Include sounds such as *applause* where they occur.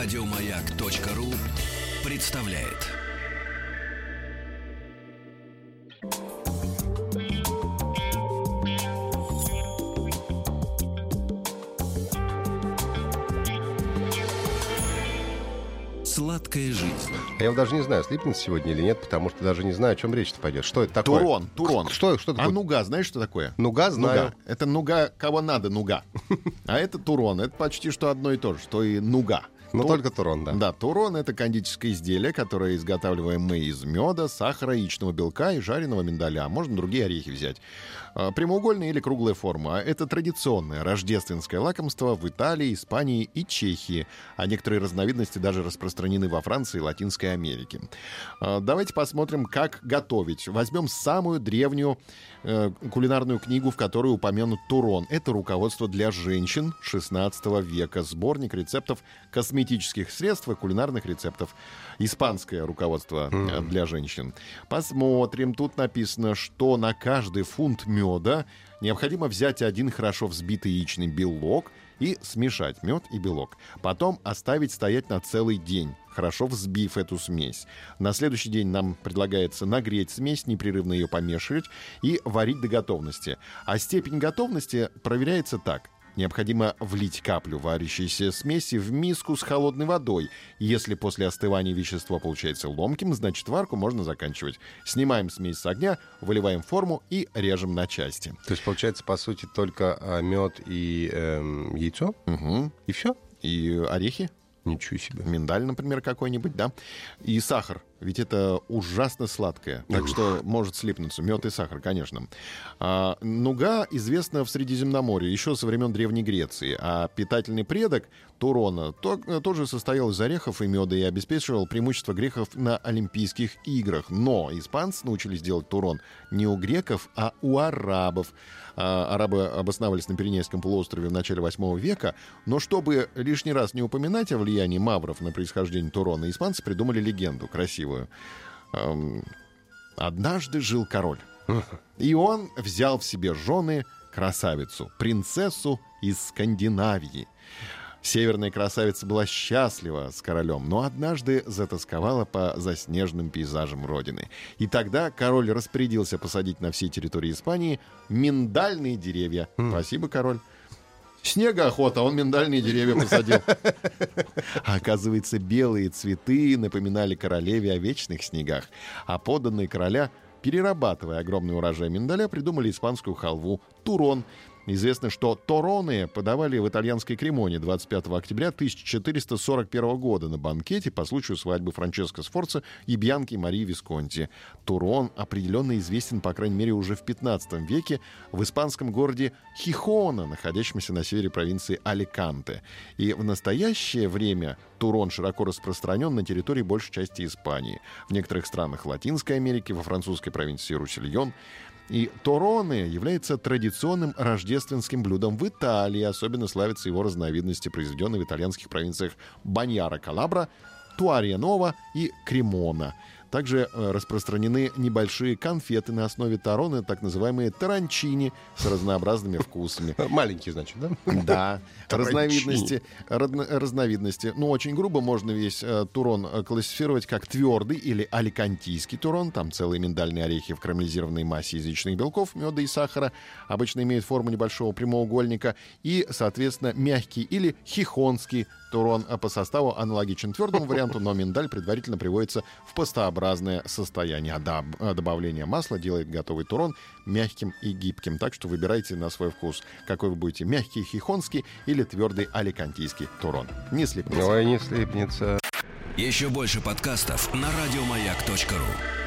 Радиомаяк.ру представляет. Сладкая жизнь. Я вот даже не знаю, слипнет сегодня или нет, потому что даже не знаю, о чем речь-то пойдет. Что это такое? Турон, турон. Что, что такое? А нуга, знаешь, что такое? Нуга знаю. Нуга. Это нуга, кого надо, нуга. *laughs* А это турон. Это почти что одно и то же, что и нуга. Но Ту- только турон, да. Да, турон — это кондитерское изделие, которое изготавливаем мы из меда, сахара, яичного белка и жареного миндаля. Можно другие орехи взять. А, Прямоугольная или круглая форма. Это традиционное рождественское лакомство в Италии, Испании и Чехии. А некоторые разновидности даже распространены во Франции и Латинской Америке. А, Давайте посмотрим, как готовить. Возьмем самую древнюю э, кулинарную книгу, в которой упомянут турон. Это руководство для женщин 16 века. Сборник рецептов косметических средств и кулинарных рецептов. Испанское руководство э, для женщин. Посмотрим. Тут написано, что на каждый фунт меда необходимо взять один хорошо взбитый яичный белок и смешать мед и белок. Потом оставить стоять на целый день, хорошо взбив эту смесь. На следующий день нам предлагается нагреть смесь, непрерывно ее помешивать и варить до готовности. А степень готовности проверяется так. Необходимо влить каплю варящейся смеси в миску с холодной водой. Если после остывания вещество получается ломким, значит варку можно заканчивать. Снимаем смесь с огня, выливаем форму и режем на части. То есть, получается, по сути, только а, мед и эм, яйцо? Мгм. И все? И орехи, Ничего себе. миндаль, например, какой-нибудь, да. И сахар, ведь это ужасно сладкое, так что может слипнуться. Мед и сахар, конечно. А, нуга известна в Средиземноморье еще со времен Древней Греции, а питательный предок Турона то- тоже состоял из орехов и меда и обеспечивал преимущество греков на Олимпийских играх. Но испанцы научились делать турон не у греков, а у арабов. А, Арабы обосновались на Пиренейском полуострове в начале 8 века, но чтобы лишний раз не упоминать о влиянии мавров на происхождение Турона, испанцы придумали легенду красивую. Эм, Однажды жил король, *laughs* и он взял в себе жены красавицу, принцессу из Скандинавии. Северная красавица была счастлива с королем, но однажды затасковала по заснеженным пейзажам родины. И тогда король распорядился посадить на всей территории Испании миндальные деревья. Спасибо, король. Снегоохота, он миндальные деревья посадил. А оказывается, белые цветы напоминали королеве о вечных снегах. А подданные короля, перерабатывая огромный урожай миндаля, придумали испанскую халву турон. Известно, что тороны подавали в итальянской Кремоне 25 октября 1441 года на банкете по случаю свадьбы Франческо Сфорца и Бьянки Марии Висконти. Турон определенно известен, по крайней мере, уже в 15 веке в испанском городе Хихона, находящемся на севере провинции Аликанте. И в настоящее время турон широко распространен на территории большей части Испании. В некоторых странах Латинской Америки, во французской провинции Русильон. И тороны является традиционным рождественским блюдом в Италии. Особенно славятся его разновидности, произведенные в итальянских провинциях Баньяра Калабра, Туариенова и Кремона. Также э, распространены небольшие конфеты на основе тарона, так называемые таранчини, с разнообразными вкусами. *laughs* Маленький, значит, да? Да, *laughs* разновидности, разновидности. Ну, очень грубо можно весь э, турон э, классифицировать как твердый или аликантийский турон. Там целые миндальные орехи в карамелизированной массе из яичных белков, меда и сахара. Обычно имеют форму небольшого прямоугольника. И, соответственно, мягкий или хихонский турон по составу аналогичен твердому варианту, но миндаль предварительно приводится в пастообразное состояние. А доб- а добавление масла делает готовый турон мягким и гибким. Так что выбирайте на свой вкус, какой вы будете, мягкий хихонский или твердый аликантийский турон. Не слепнется. Ой, не слипнется. Еще больше подкастов на радиомаяк.ру.